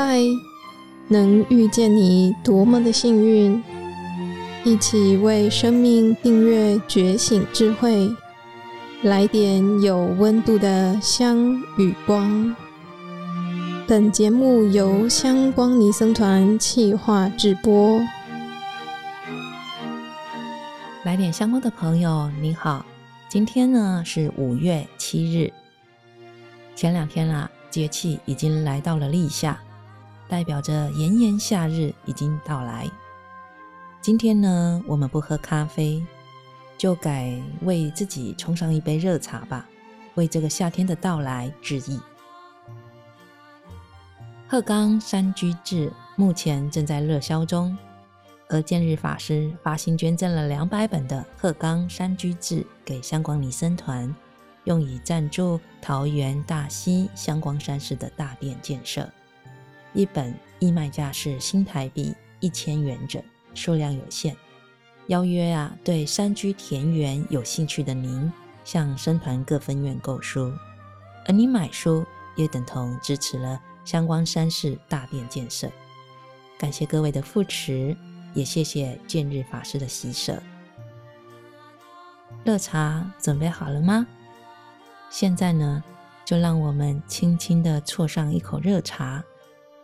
嗨，能遇见你多么的幸运！一起为生命订阅觉醒智慧，来点有温度的香与光。本节目由香光尼僧团企划制播。来点香光的朋友，你好，今天呢是五月七日。前两天啦，节气已经来到了立夏。代表着炎炎夏日已经到来。今天呢，我们不喝咖啡，就改为自己冲上一杯热茶吧，为这个夏天的到来致意。鹤冈山居志目前正在热销中，而见日法师发心捐赠了两百本的鹤冈山居志给香光尼僧团，用以赞助桃园大溪香光山寺的大殿建设。一本义卖价是新台币一千元整，数量有限。邀约啊，对山居田园有兴趣的您，向僧团各分院购书，而你买书也等同支持了相关山寺大殿建设。感谢各位的扶持，也谢谢见日法师的喜舍。热茶准备好了吗？现在呢，就让我们轻轻地啜上一口热茶。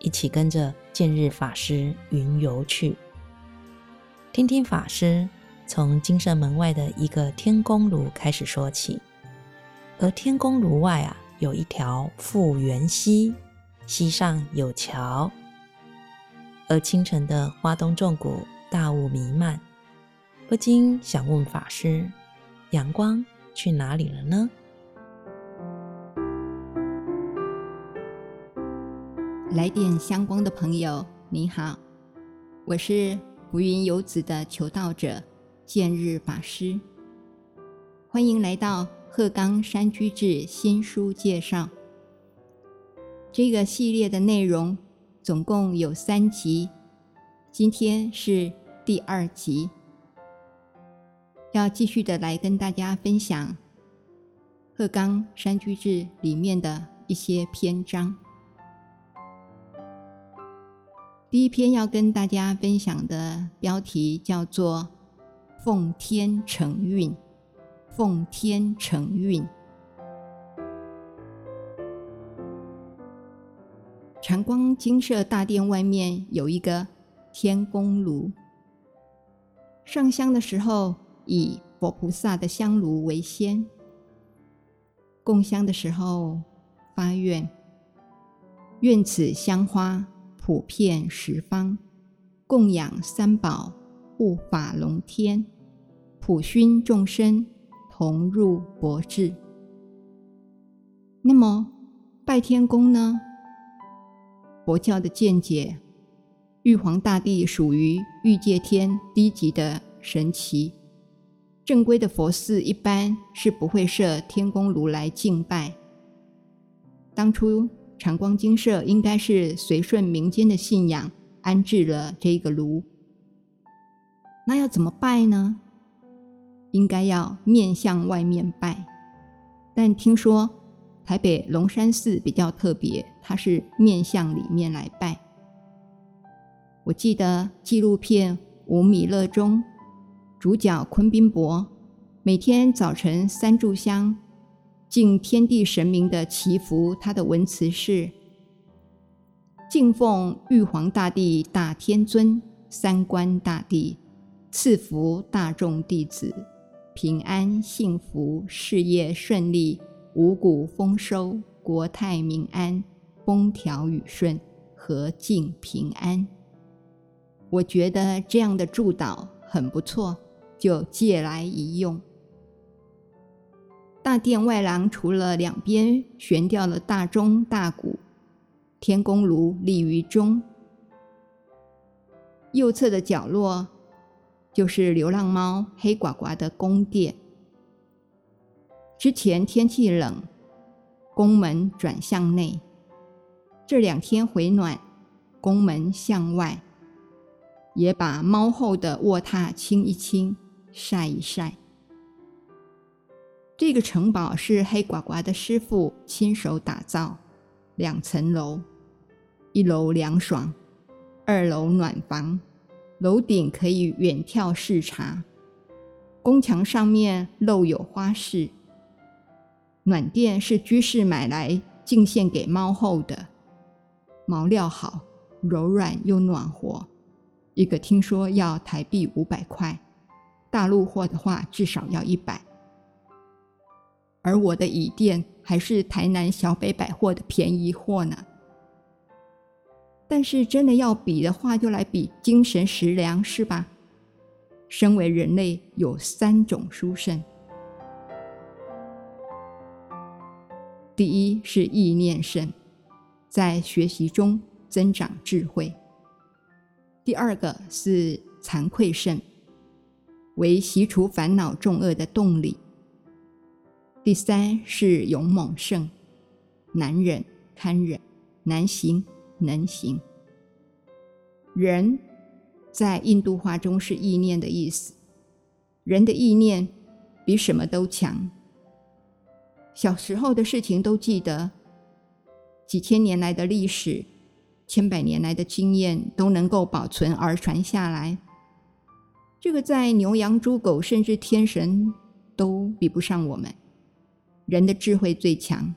一起跟着见日法师云游去，听听法师从精舍门外的一个天宫炉开始说起。而天宫炉外啊，有一条复原溪，溪上有桥。而清晨的花东纵谷，大雾弥漫，不禁想问法师：阳光去哪里了呢？来电相关的朋友，你好，我是浮云游子的求道者见日法师，欢迎来到鹤冈山居志新书介绍。这个系列的内容总共有三集，今天是第二集，要继续的来跟大家分享鹤冈山居志里面的一些篇章。第一篇要跟大家分享的标题叫做“奉天承运”，奉天承运。禅光精舍大殿外面有一个天宫炉，上香的时候以佛菩萨的香炉为先，供香的时候发愿，愿此香花。普遍十方，供养三宝，护法龙天，普熏众生，同入佛智。那么拜天公呢？佛教的见解，玉皇大帝属于欲界天低级的神祇，正规的佛寺一般是不会设天宫如来敬拜。当初。长光精舍应该是随顺民间的信仰安置了这个炉，那要怎么拜呢？应该要面向外面拜，但听说台北龙山寺比较特别，它是面向里面来拜。我记得纪录片《无米乐》中，主角昆宾伯每天早晨三炷香。敬天地神明的祈福，他的文词是：敬奉玉皇大帝大天尊、三官大帝，赐福大众弟子平安幸福、事业顺利、五谷丰收、国泰民安、风调雨顺、和敬平安。我觉得这样的祝祷很不错，就借来一用。大殿外廊除了两边悬吊了大钟大鼓，天宫炉立于中。右侧的角落就是流浪猫黑呱呱的宫殿。之前天气冷，宫门转向内；这两天回暖，宫门向外，也把猫后的卧榻清一清，晒一晒。这个城堡是黑呱呱的师傅亲手打造，两层楼，一楼凉爽，二楼暖房，楼顶可以远眺视察，宫墙上面漏有花饰。暖垫是居士买来敬献给猫后的，毛料好，柔软又暖和，一个听说要台币五百块，大陆货的话至少要一百。而我的椅垫还是台南小北百货的便宜货呢。但是真的要比的话，就来比精神食粮，是吧？身为人类，有三种殊胜。第一是意念胜，在学习中增长智慧。第二个是惭愧胜，为习除烦恼重恶的动力。第三是勇猛胜，难忍堪忍，难行能行。人在印度话中是意念的意思，人的意念比什么都强。小时候的事情都记得，几千年来的历史，千百年来的经验都能够保存而传下来。这个在牛羊猪狗甚至天神都比不上我们。人的智慧最强，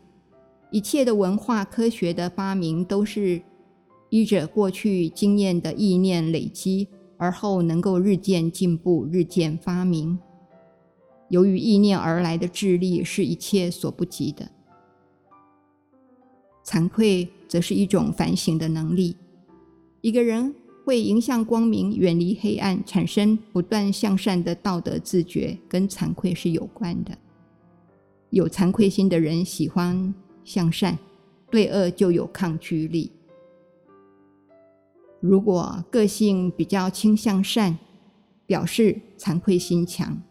一切的文化科学的发明都是依着过去经验的意念累积，而后能够日渐进步，日渐发明。由于意念而来的智力是一切所不及的，惭愧则是一种反省的能力。一个人会迎向光明，远离黑暗，产生不断向善的道德自觉，跟惭愧是有关的。有惭愧心的人喜欢向善，对恶就有抗拒力。如果个性比较倾向善，表示惭愧心强。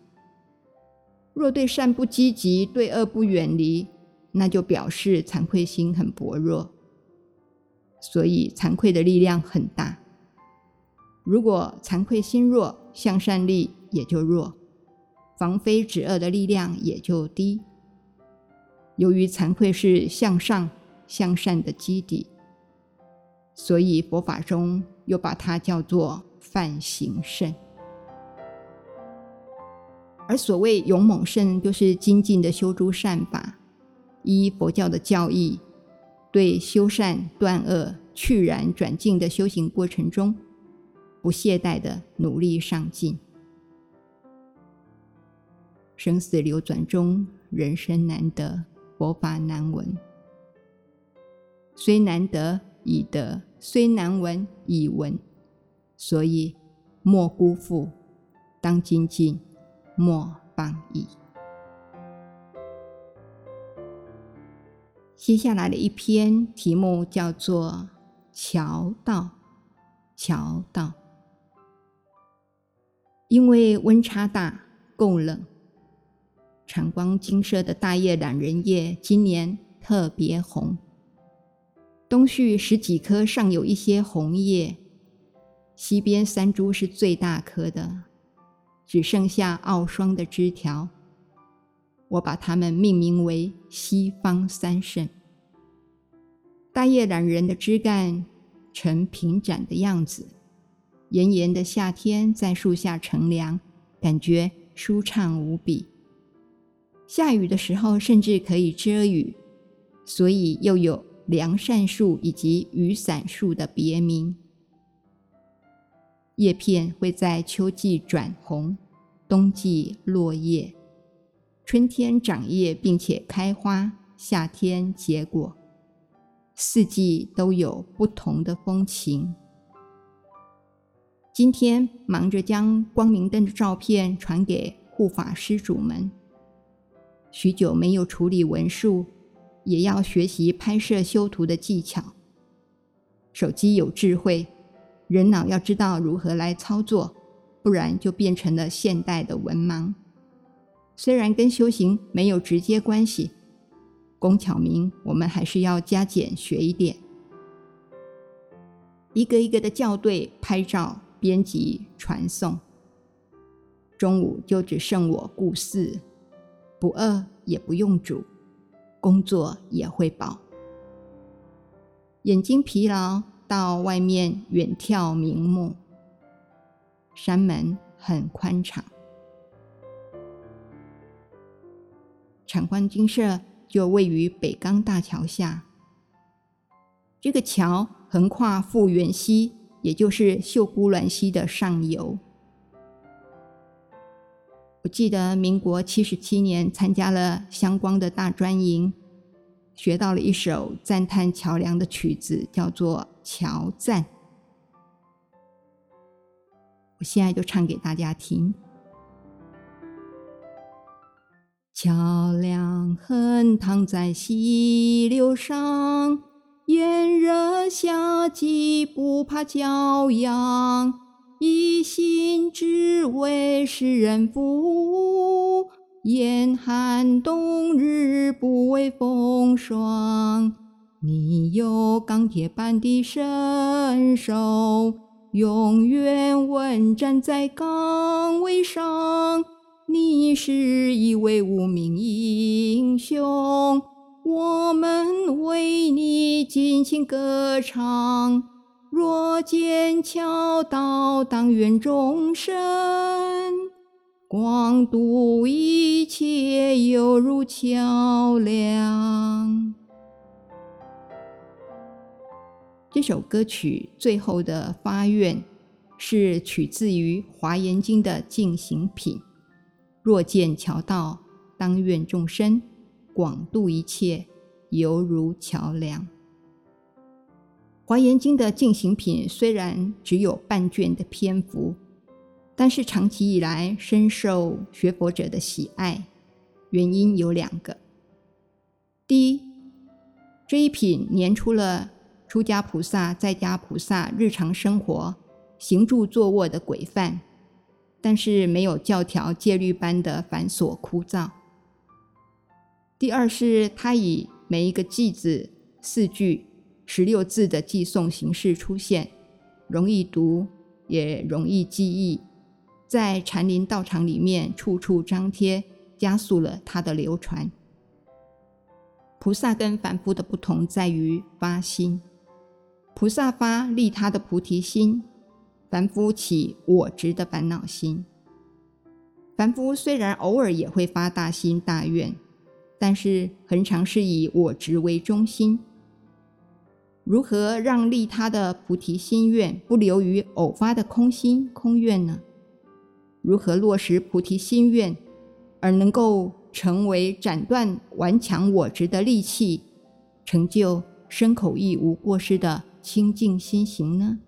若对善不积极，对恶不远离，那就表示惭愧心很薄弱。所以惭愧的力量很大。如果惭愧心弱，向善力也就弱，防非止恶的力量也就低。由于惭愧是向上向善的基底，所以佛法中又把它叫做梵行胜。而所谓勇猛胜，就是精进的修诸善法，依佛教的教义，对修善断恶、去染转净的修行过程中，不懈怠的努力上进。生死流转中，人生难得，佛法难闻。虽难得已得，虽难闻已闻，所以莫辜负，当精进。莫放逸。接下来的一篇题目叫做“桥道”。桥道，因为温差大，够冷。禅光金色的大叶懒人叶今年特别红，东序十几棵尚有一些红叶，西边三株是最大棵的。只剩下傲霜的枝条，我把它们命名为西方三圣。大叶懒人的枝干呈平展的样子，炎炎的夏天在树下乘凉，感觉舒畅无比。下雨的时候甚至可以遮雨，所以又有凉扇树以及雨伞树的别名。叶片会在秋季转红，冬季落叶，春天长叶并且开花，夏天结果，四季都有不同的风情。今天忙着将光明灯的照片传给护法施主们，许久没有处理文书，也要学习拍摄修图的技巧。手机有智慧。人脑要知道如何来操作，不然就变成了现代的文盲。虽然跟修行没有直接关系，工巧明我们还是要加减学一点。一个一个的校对、拍照、编辑、传送。中午就只剩我顾四，不饿也不用煮，工作也会饱。眼睛疲劳。到外面远眺明目。山门很宽敞，禅观精舍就位于北冈大桥下。这个桥横跨富源溪，也就是秀姑峦溪的上游。我记得民国七十七年参加了香光的大专营，学到了一首赞叹桥梁的曲子，叫做《桥赞》。我现在就唱给大家听。桥梁横躺在溪流上，炎热夏季不怕骄阳，一心只为世人服务，严寒冬日不畏风霜。你有钢铁般的身手。永远稳站在岗位上，你是一位无名英雄，我们为你尽情歌唱。若见桥道，当愿众生广度一切，犹如桥梁。这首歌曲最后的发愿是取自于《华严经》的进行品：“若见桥道，当愿众生广度一切，犹如桥梁。”《华严经》的进行品虽然只有半卷的篇幅，但是长期以来深受学佛者的喜爱。原因有两个：第一，这一品年出了。出家菩萨、在家菩萨日常生活行住坐卧的规范，但是没有教条戒律般的繁琐枯燥。第二是它以每一个偈子四句十六字的偈颂形式出现，容易读也容易记忆，在禅林道场里面处处张贴，加速了它的流传。菩萨跟凡夫的不同在于发心。菩萨发利他的菩提心，凡夫起我执的烦恼心。凡夫虽然偶尔也会发大心大愿，但是恒常是以我执为中心。如何让利他的菩提心愿不流于偶发的空心空愿呢？如何落实菩提心愿，而能够成为斩断顽强我执的利器，成就身口意无过失的清净心行呢？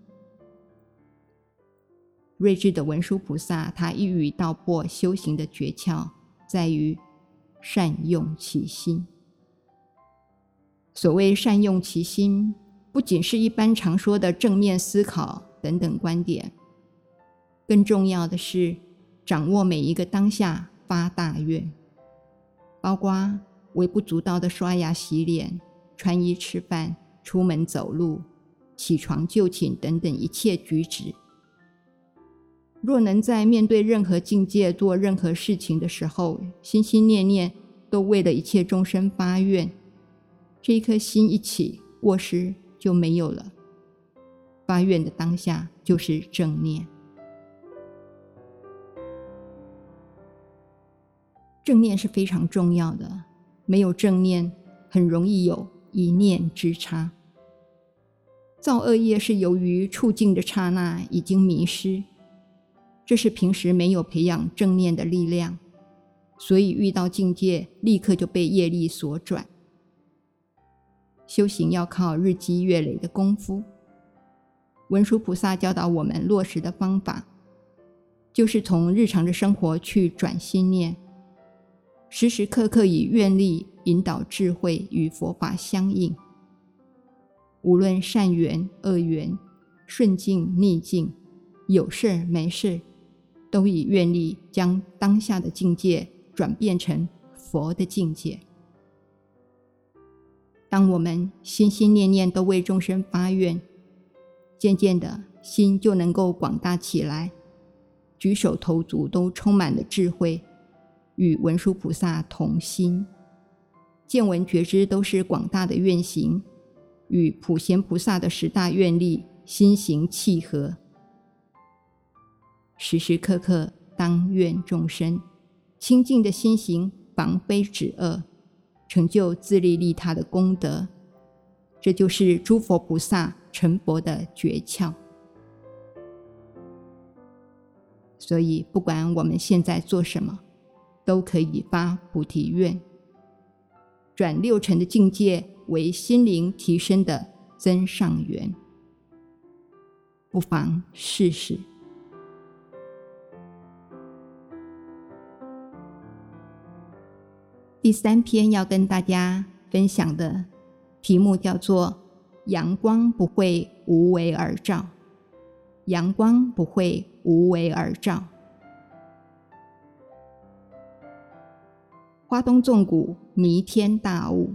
睿智的文殊菩萨，他一语道破修行的诀窍，在于善用其心。所谓善用其心，不仅是一般常说的正面思考等等观点，更重要的是掌握每一个当下发大愿，包括微不足道的刷牙、洗脸、穿衣、吃饭、出门走路。起床就寝等等一切举止，若能在面对任何境界做任何事情的时候，心心念念都为了一切众生发愿，这一颗心一起，过失就没有了。发愿的当下就是正念，正念是非常重要的，没有正念，很容易有一念之差。造恶业是由于触境的刹那已经迷失，这是平时没有培养正念的力量，所以遇到境界立刻就被业力所转。修行要靠日积月累的功夫。文殊菩萨教导我们落实的方法，就是从日常的生活去转心念，时时刻刻以愿力引导智慧与佛法相应。无论善缘恶缘，顺境逆境，有事没事，都以愿力将当下的境界转变成佛的境界。当我们心心念念都为众生发愿，渐渐的心就能够广大起来，举手投足都充满了智慧，与文殊菩萨同心，见闻觉知都是广大的愿行。与普贤菩萨的十大愿力心行契合，时时刻刻当愿众生清净的心行防非止恶，成就自利利他的功德。这就是诸佛菩萨成佛的诀窍。所以，不管我们现在做什么，都可以发菩提愿，转六尘的境界为心灵提升的增上缘。不妨试试。第三篇要跟大家分享的题目叫做“阳光不会无为而照”。阳光不会无为而照。花东纵谷弥天大雾。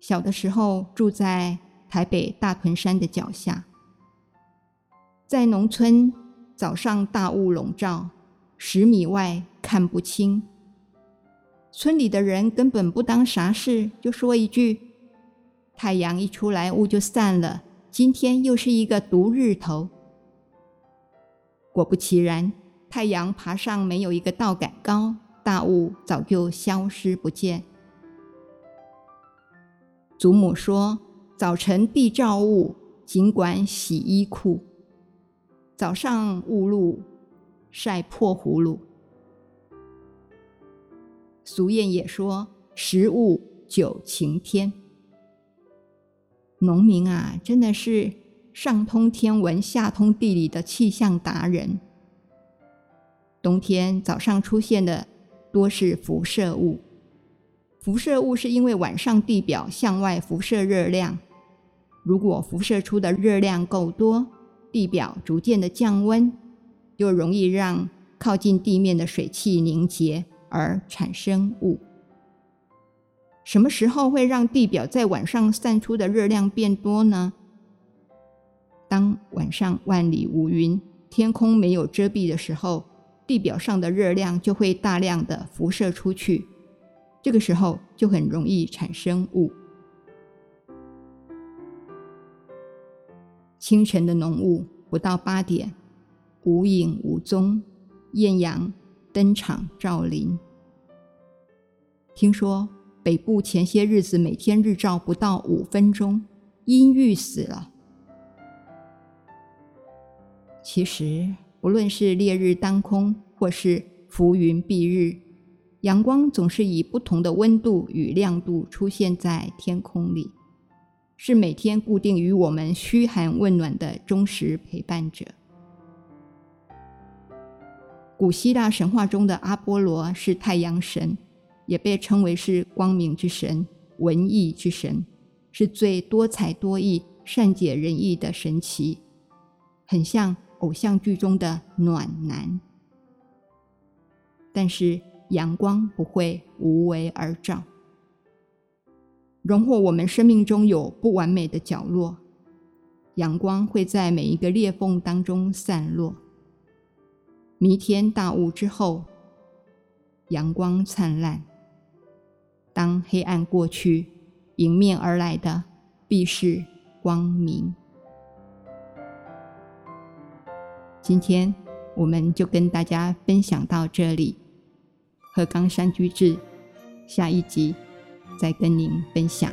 小的时候住在台北大屯山的脚下，在农村早上大雾笼罩，十米外看不清。村里的人根本不当啥事，就说一句：“太阳一出来，雾就散了。”今天又是一个毒日头。果不其然，太阳爬上没有一个道杆高，大雾早就消失不见。祖母说：“早晨必罩雾，尽管洗衣裤；早上雾露，晒破葫芦。”俗谚也说：“十雾久晴天。”农民啊，真的是上通天文、下通地理的气象达人。冬天早上出现的多是辐射雾，辐射雾是因为晚上地表向外辐射热量，如果辐射出的热量够多，地表逐渐的降温，就容易让靠近地面的水汽凝结而产生雾。什么时候会让地表在晚上散出的热量变多呢？当晚上万里无云，天空没有遮蔽的时候，地表上的热量就会大量的辐射出去，这个时候就很容易产生雾。清晨的浓雾不到八点，无影无踪，艳阳登场照临。听说。北部前些日子每天日照不到五分钟，阴郁死了。其实，不论是烈日当空，或是浮云蔽日，阳光总是以不同的温度与亮度出现在天空里，是每天固定与我们嘘寒问暖的忠实陪伴者。古希腊神话中的阿波罗是太阳神。也被称为是光明之神、文艺之神，是最多才多艺、善解人意的神祇，很像偶像剧中的暖男。但是阳光不会无为而照，荣获我们生命中有不完美的角落，阳光会在每一个裂缝当中散落。弥天大雾之后，阳光灿烂。当黑暗过去，迎面而来的必是光明。今天我们就跟大家分享到这里，鹤冈山居志，下一集再跟您分享。